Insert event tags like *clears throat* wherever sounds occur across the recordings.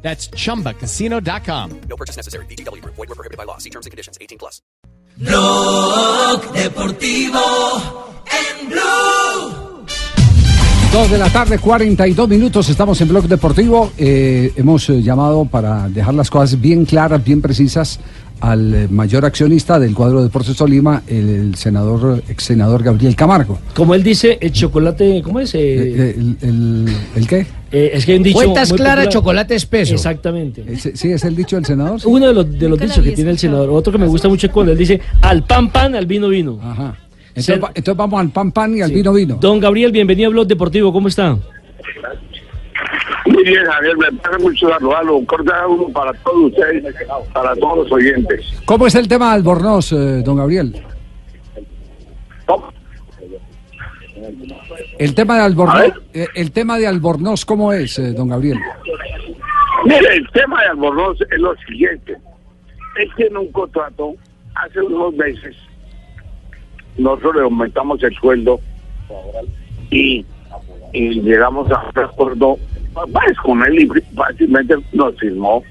That's chumbacasino.com. No purchase necessary. BGW. Void were prohibited by law. See terms and conditions. 18 plus. Blog Deportivo en Blue. Dos de la tarde, 42 minutos, estamos en Blog Deportivo. Eh, hemos eh, llamado para dejar las cosas bien claras, bien precisas al eh, mayor accionista del cuadro de Deportes Tolima, el, el senador, ex senador Gabriel Camargo. Como él dice, el chocolate, ¿cómo es? Eh, Eh, el, el- ¿el qué? eh, es que hay un dicho Cuentas claras, chocolate espeso. Exactamente. Ese- ¿Sí es el dicho del senador? Uno de los, de los dichos que tiene el senador. Otro que me gusta mucho es cuando él dice, al pan pan, al vino vino. Ajá. Entonces, Ser- va- entonces vamos al pan pan y al Sí. vino vino. Don Gabriel, bienvenido a Blog Deportivo, ¿cómo está? Muy bien, Javier, me parece mucho saludarlo. Un cordial uno para todos ustedes, para todos los oyentes. ¿Cómo es el tema de Albornoz, eh, don Gabriel? El tema de Albornoz, eh, el tema de Albornoz, ¿cómo es, eh, don Gabriel? Mire, el tema de Albornoz es lo siguiente. Él tiene un contrato hace unos meses. Nosotros le aumentamos el sueldo y, y llegamos a un acuerdo pues, con él y fácilmente nos firmó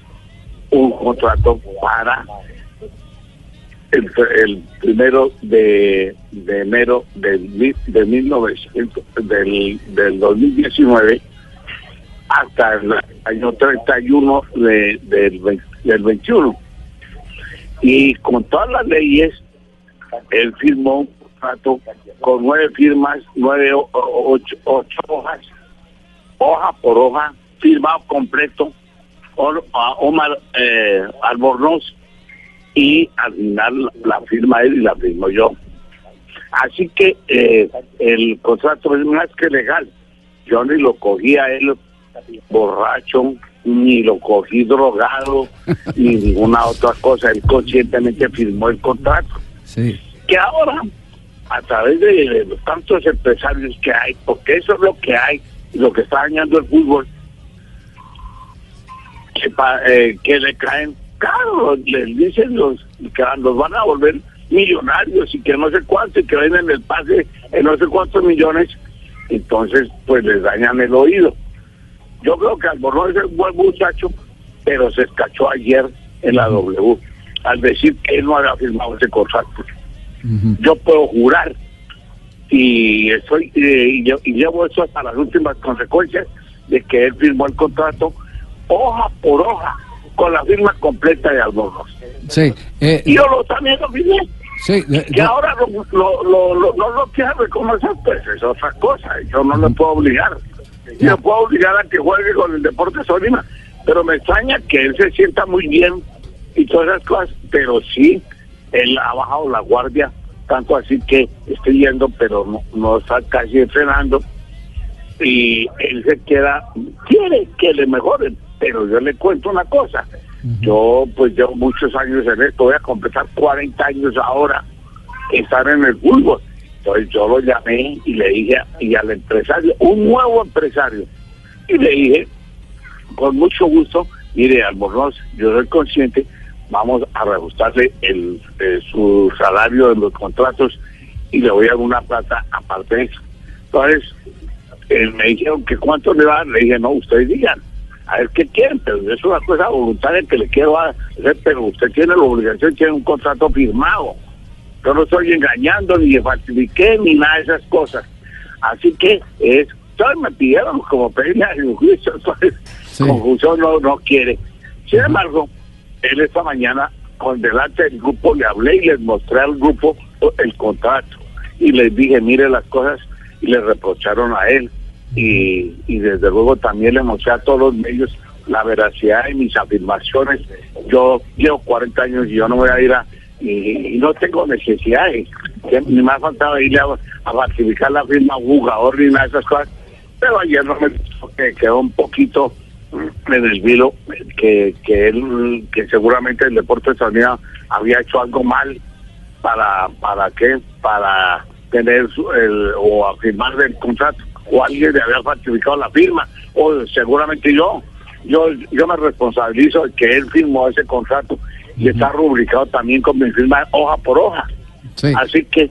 un contrato para el, primero de, enero del, de 1900, del, del 2019 hasta el año 31 de, del, del 21. Y con todas las leyes, él firmó un contrato con nueve firmas, nueve, ocho, ocho hojas, hoja por hoja, firmado completo, Omar eh, Albornoz, y al final la- firma él y la firmo yo. Así que eh, el contrato es más que legal. Yo ni lo cogí a él borracho, ni lo cogí drogado, *laughs* ni ninguna otra cosa. Él conscientemente firmó el contrato. Sí. Que ahora, a través de, de tantos empresarios que hay, porque eso es lo que hay, lo que está dañando el fútbol, que, pa- eh, que le caen caro, les dicen los que los van a volver millonarios y que no sé cuánto, y que venden el pase en no sé cuántos millones, entonces pues les dañan el oído. Yo creo que Albornoz es un buen muchacho, pero se escachó ayer en la W al decir que él no había firmado ese contrato. Yo puedo jurar y estoy eh, y, yo- y llevo eso hasta las últimas consecuencias de que él firmó el contrato hoja por hoja con la firma completa de Albornoz. Sí. eh, Y yo lo, también lo firmé. sí, eh, Que ahora lo, lo, lo, lo- no lo quiere reconocer, pues es otra cosa. Yo no le puedo obligar. Yo puedo obligar a que juegue con el Deporte Solima. Pero me extraña que él se sienta muy bien y todas esas cosas. Pero sí, él ha bajado la guardia, tanto así que estoy yendo, pero no, no está casi entrenando. Y él se queda, quiere que le mejoren. Pero yo le cuento una cosa. Yo pues llevo muchos años en esto, voy a completar 40 años ahora estar en el fútbol. Entonces yo lo llamé y le dije, y al empresario, un nuevo empresario, y le dije, con mucho gusto, mire, Albornoz, yo soy consciente, vamos a reajustarle el, eh, su salario de los contratos y le voy a dar una plata aparte de eso. Entonces, él me dijeron que cuánto le van, le dije, no, ustedes digan, a ver qué quieren, pero es una cosa voluntaria que le quiero hacer, pero usted tiene la obligación, tiene un contrato firmado. Yo no estoy engañando, ni falsifiqué, ni nada de esas cosas. Así que es, todos me pidieron como pedirme a juicio, *laughs* entonces Sí. confusión no, no quiere. Sin embargo, él esta mañana, con delante del grupo, le hablé y les mostré al grupo el contrato. Y les dije, mire las cosas, y le reprocharon a él. Y, y desde luego también le mostré a todos los medios la veracidad de mis afirmaciones. Yo llevo 40 años y yo no voy a ir a... Y, no tengo necesidades, ni me ha faltado irle a, a falsificar la firma jugador ni nada de esas cosas. Pero ayer no me quedó un poquito mm, en el vilo que, que él, que seguramente el Deportes Unidos había hecho algo mal para, para qué, para tener el, o afirmar el contrato, o alguien le había falsificado la firma, o seguramente yo, yo, yo me responsabilizo de que él firmó ese contrato y está rubricado también con mi firma hoja por hoja. Sí. Así que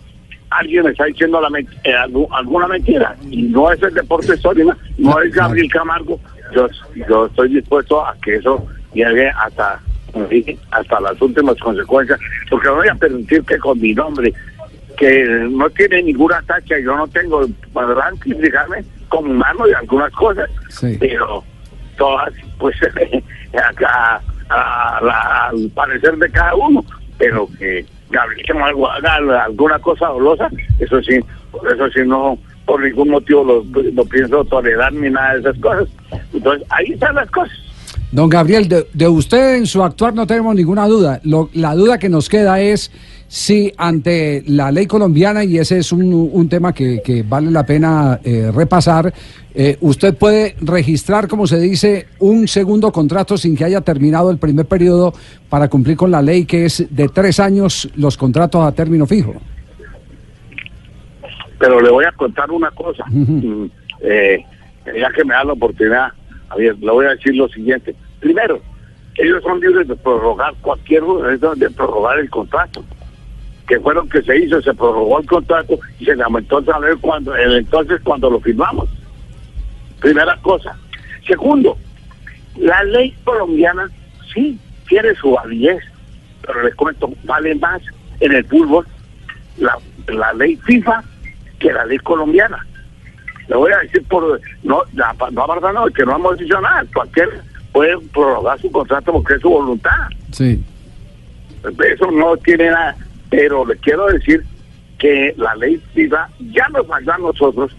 alguien me está diciendo la men- eh, algu- alguna mentira y no es el deporte Tolima, no es Gabriel Camargo. Yo, yo estoy dispuesto a que eso llegue hasta hasta las últimas consecuencias, porque no voy a permitir que con mi nombre, que no tiene ninguna tacha, yo no tengo, podrán criticarme como humano y algunas cosas, Sí. pero todas, pues, *laughs* acá, a al parecer de cada uno, pero que Gabriel Camargo haga alguna cosa dolosa, eso sí, eso sí no, por ningún motivo lo, lo pienso tolerar ni nada de esas cosas. Entonces, ahí están las cosas. Don Gabriel, de, de usted en su actuar no tenemos ninguna duda. Lo- la duda que nos queda es si ante la ley colombiana, y ese es un, un tema que, que vale la pena eh, repasar, eh, usted puede registrar, como se dice, un segundo contrato sin que haya terminado el primer periodo para cumplir con la ley que es de tres años los contratos a término fijo. Pero le voy a contar una cosa. Mm, eh, ya que me da la oportunidad, a ver, le voy a decir lo siguiente. Primero, ellos son libres de prorrogar cualquier de prorrogar el contrato. Que fue lo que se hizo, se prorrogó el contrato y se le aumentó el salario cuando, el entonces cuando lo firmamos. Primera cosa. Segundo, la ley colombiana sí tiene su validez, pero les cuento, vale más en el fútbol la, la ley FIFA que la ley colombiana. Le voy a decir por no, la, no aparta no, que no hemos dicho nada. Cualquier puede prorrogar su contrato porque es su voluntad. Sí. Eso no tiene nada. Pero le quiero decir que la ley FIFA ya nos falló a nosotros.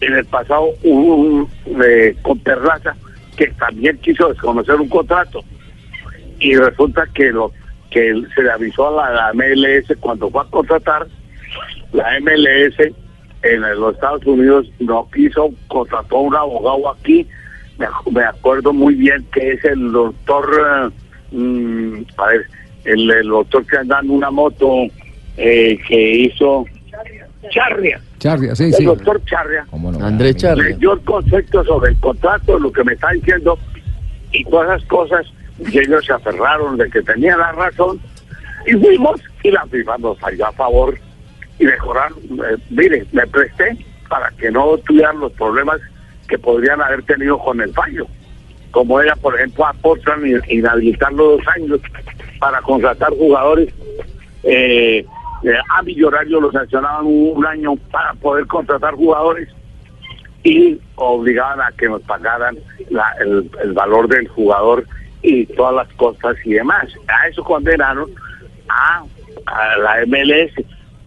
En el pasado hubo un eh, con Terraza que también quiso desconocer un contrato. Y resulta que lo que se le avisó a la, la MLS cuando fue a contratar, la MLS en los Estados Unidos no quiso, contrató a un abogado aquí, me, ac- me acuerdo muy bien que es el doctor, eh, mm, a ver, el, el doctor que anda en una moto eh, que hizo Charria, Charria, sí, el sí. doctor Charria. Andrés Charlia. leyó el concepto sobre el contrato, lo que me está diciendo y todas esas cosas, y ellos se aferraron de que tenía la razón y fuimos y la FIFA nos falló a favor y mejorar. eh, mire, me presté para que no tuvieran los problemas que podrían haber tenido con el fallo, como era, por ejemplo, a Portland inhabilitarlo dos años para contratar jugadores. Eh, eh, a Millonarios los sancionaban un, año para poder contratar jugadores y obligaban a que nos pagaran la- el, valor del jugador y todas las costas y demás. A eso condenaron a la MLS,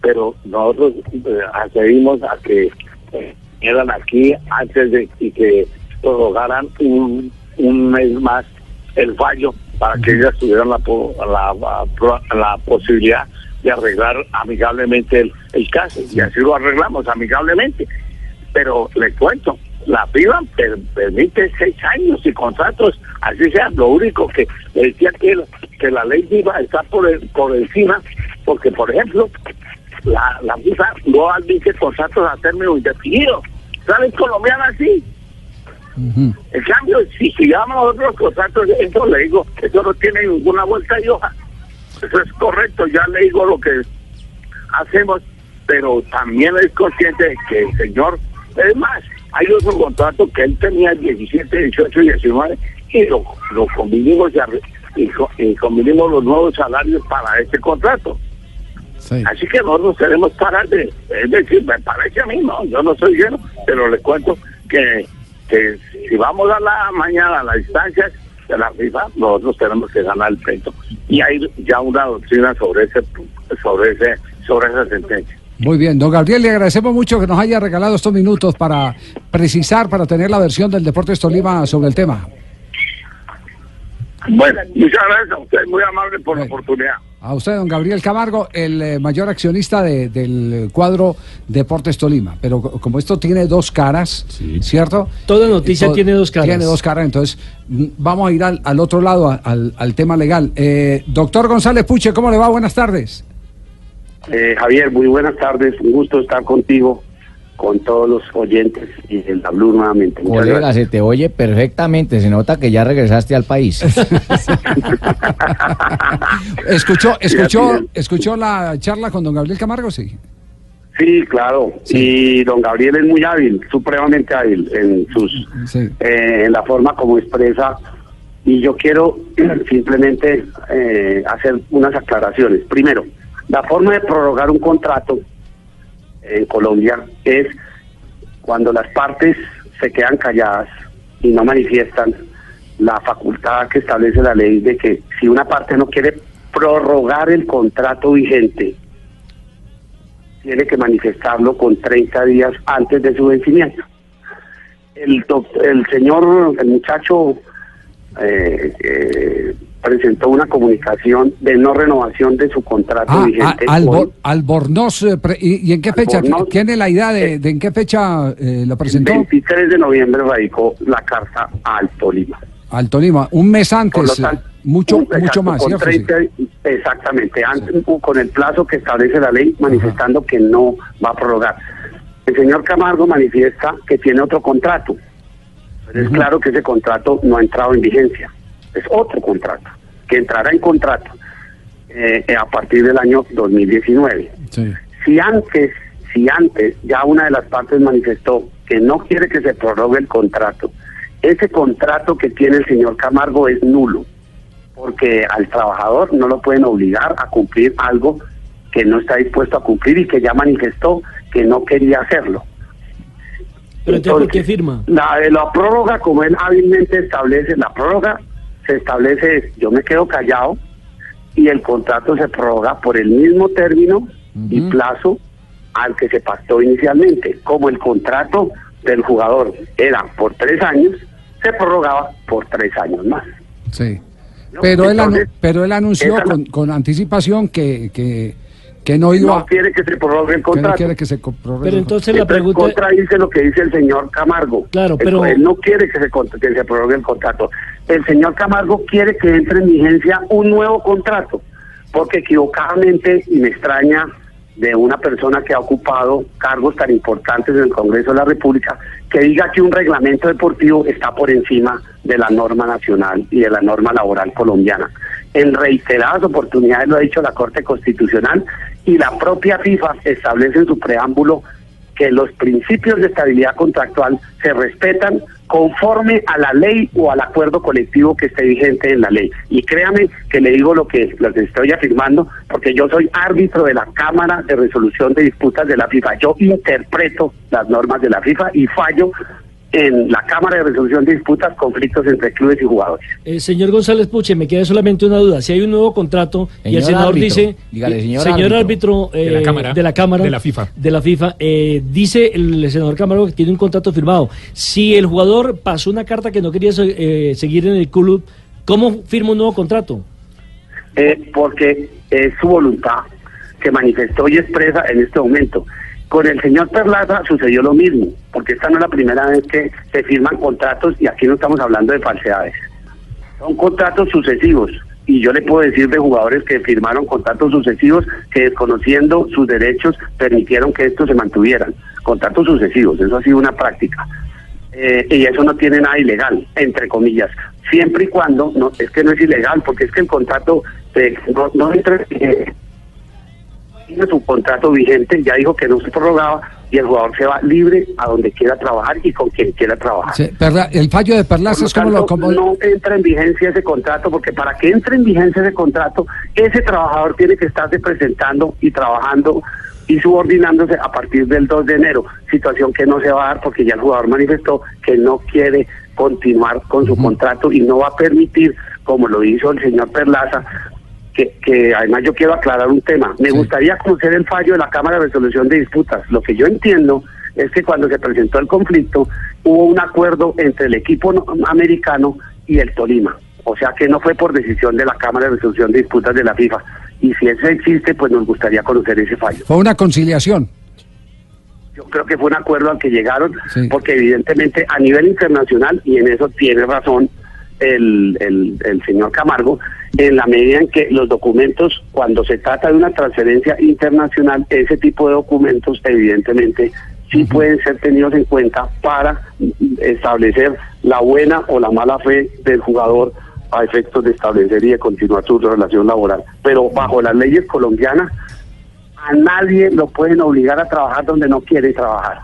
pero nosotros eh, accedimos a que eh, eran aquí antes de y que prorrogaran un, un mes más el fallo para que ellas tuvieran la, la, la- la posibilidad de arreglar amigablemente el, el caso. Y así lo arreglamos amigablemente. Pero le cuento, la per- permite seis años y contratos, así sea, lo único que decía que, que la ley FIBA está por, el- por encima, porque por ejemplo, la, la FIFA no admite contratos a término indefinido, ¿sabes? Colombiana sí. Ujú. En cambio, si sigamos otros contratos, eso le digo, eso no tiene ninguna vuelta de hoja. Eso es correcto, ya le digo lo que hacemos, pero también es consciente de que el señor, es más, hay otro contrato que él tenía 17, 18 y 19 y lo, lo convinimos y, y, y convinimos los nuevos salarios para este contrato. Sí. Así que nosotros tenemos parar de, es decir, me parece a mí, no, yo no soy lleno, pero le cuento que, que si vamos a la mañana a las instancias de la FIFA, nosotros tenemos que ganar el pleito. Y hay ya una doctrina sobre ese, sobre ese, sobre esa sentencia. Muy bien, don Gabriel, le agradecemos mucho que nos haya regalado estos minutos para precisar, para tener la versión del Deportes Tolima sobre el tema. Bueno, muchas gracias a usted, muy amable por la oportunidad. A usted, don Gabriel Camargo, el eh, mayor accionista de- del cuadro Deportes Tolima. Pero co- como esto tiene dos caras, ¿cierto? Toda noticia Todo- tiene dos caras. Tiene dos caras, entonces mm, vamos a ir al, al otro lado, al, al tema legal. Eh, doctor González Puche, ¿cómo le va? Buenas tardes. Eh, Javier, muy buenas tardes. Un gusto estar contigo, con todos los oyentes y en la Blue nuevamente. Muchas Colega, gracias. se te oye perfectamente, se nota que ya regresaste al país. *laughs* ¿Escuchó, Sí, escuchó, escuchó la charla con don Gabriel Camargo? Sí. Sí, claro. Y don Gabriel es muy hábil, supremamente hábil en sus Sí. eh, en la forma como expresa. Y yo quiero *clears throat* simplemente eh, hacer unas aclaraciones. Primero, la forma de prorrogar un contrato en Colombia es cuando las partes se quedan calladas y no manifiestan la facultad que establece la ley de que si una parte no quiere prorrogar el contrato vigente, tiene que manifestarlo con 30 días antes de su vencimiento. El, el señor, el muchacho, eh, eh, presentó una comunicación de no renovación de su contrato Ah, vigente. a- Albor- hoy. Albornoz, eh, ¿y, y en qué fecha? Albornoz, ¿Tiene la idea de, eh, de en qué fecha eh, lo El presentó? 23 de noviembre radicó la carta al Tolima. Al Tolima, un mes antes, tanto, mucho, un- exacto, mucho más, con ¿cierto? Sí. 30 exactamente, antes, con el plazo que establece la ley, manifestando que no va a prorrogar. El señor Camargo manifiesta que tiene otro contrato. Pero es claro que ese contrato no ha entrado en vigencia. Es otro contrato, que entrará en contrato eh, a partir del año 2019. Sí. Si antes, si antes ya una de las partes manifestó que no quiere que se prorrogue el contrato, ese contrato que tiene el señor Camargo es nulo, porque al trabajador no lo pueden obligar a cumplir algo que no está dispuesto a cumplir y que ya manifestó que no quería hacerlo. Pero entonces, ¿por qué firma? La de la prórroga, como él hábilmente establece, la prórroga se establece, es, yo me quedo callado y el contrato se prorroga por el mismo término y plazo al que se pactó inicialmente. Como el contrato del jugador era por tres años, se prorrogaba por tres años más. Sí. ¿no? Pero él, Entonces, pero él anunció esa- con, con anticipación que, que, que no iba no quiere que se prorrogue el que no contrato. quiere que se prorrogue Pero entonces la pregunta... contradice lo que dice el señor Camargo. Claro, pero- Él, no quiere que se, que se prorrogue el contrato. El señor Camargo quiere que entre en vigencia un nuevo contrato, porque equivocadamente, y me extraña de una persona que ha ocupado cargos tan importantes en el Congreso de la República, que diga que un reglamento deportivo está por encima de la norma nacional y de la norma laboral colombiana. En reiteradas oportunidades lo ha dicho la Corte Constitucional y la propia FIFA establece en su preámbulo que los principios de estabilidad contractual se respetan conforme a la ley o al acuerdo colectivo que esté vigente en la ley. Y créame que le digo lo que, lo que estoy afirmando, porque yo soy árbitro de la Cámara de Resolución de Disputas de la FIFA. Yo interpreto las normas de la FIFA y fallo en la Cámara de Resolución de Disputas conflictos entre clubes y jugadores. Eh, señor González Puche, me queda solamente una duda. Si hay un nuevo contrato y el Señor senador árbitro, dice, dígale, eh, señor árbitro, eh, De la Cámara. de la Cámara, De la FIFA. de la FIFA, eh, dice el senador Camargo que tiene un contrato firmado. Si el jugador pasó una carta que no quería eh, seguir en el club, ¿cómo firma un nuevo contrato? eh, porque es su voluntad que manifestó y expresa en este momento. Con el señor Perlaza sucedió lo mismo, porque esta no es la primera vez que se firman contratos y aquí no estamos hablando de falsedades. Son contratos sucesivos y yo le puedo decir de jugadores que firmaron contratos sucesivos que desconociendo sus derechos permitieron que estos se mantuvieran. Contratos sucesivos, eso ha sido una práctica. Eh, y eso no tiene nada ilegal, entre comillas, siempre y cuando, no es que no es ilegal, porque es que el contrato eh, no, entra, eh, tiene su contrato vigente, ya dijo que no se prorrogaba y el jugador se va libre a donde quiera trabajar y con quien quiera trabajar. Sí, Perla- el fallo de Perlaza Por es como lo Como, no entra en vigencia ese contrato, porque para que entre en vigencia ese contrato, ese trabajador tiene que estarse presentando y trabajando y subordinándose a partir del 2 de enero, situación que no se va a dar porque ya el jugador manifestó que no quiere continuar con su contrato y no va a permitir, como lo hizo el señor Perlaza, que, que además yo quiero aclarar un tema. Me Sí. gustaría conocer el fallo de la Cámara de Resolución de Disputas. Lo que yo entiendo es que cuando se presentó el conflicto hubo un acuerdo entre el equipo no- americano y el Tolima. O sea que no fue por decisión de la Cámara de Resolución de Disputas de la FIFA. y si eso existe, pues nos gustaría conocer ese fallo. Fue una conciliación. Yo creo que fue un acuerdo al que llegaron, Sí. porque evidentemente a nivel internacional, y en eso tiene razón el, el, el señor Camargo, en la medida en que los documentos, cuando se trata de una transferencia internacional, ese tipo de documentos evidentemente sí pueden ser tenidos en cuenta para establecer la buena o la mala fe del jugador a efectos de establecer y de continuar su relación laboral. Pero bajo las leyes colombianas, a nadie lo pueden obligar a trabajar donde no quiere trabajar.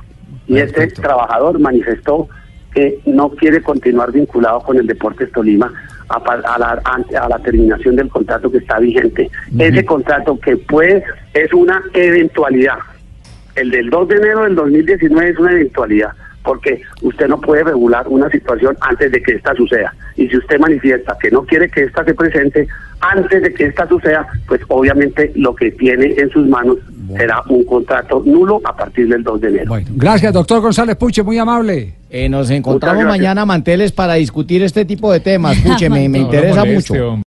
Y este trabajador manifestó que no quiere continuar vinculado con el Deportes Tolima a, a la, a la terminación del contrato que está vigente. Ese contrato que puede es una eventualidad. El del 2 de enero del 2019 es una eventualidad, porque usted no puede regular una situación antes de que esta suceda. Y si usted manifiesta que no quiere que esta se presente antes de que esta suceda, pues obviamente lo que tiene en sus manos será un contrato nulo a partir del 2 de enero. Bueno, gracias, doctor González Puche, muy amable. Eh, nos encontramos mañana, Manteles, para discutir este tipo de temas. *laughs* Puche, me, me interesa mucho.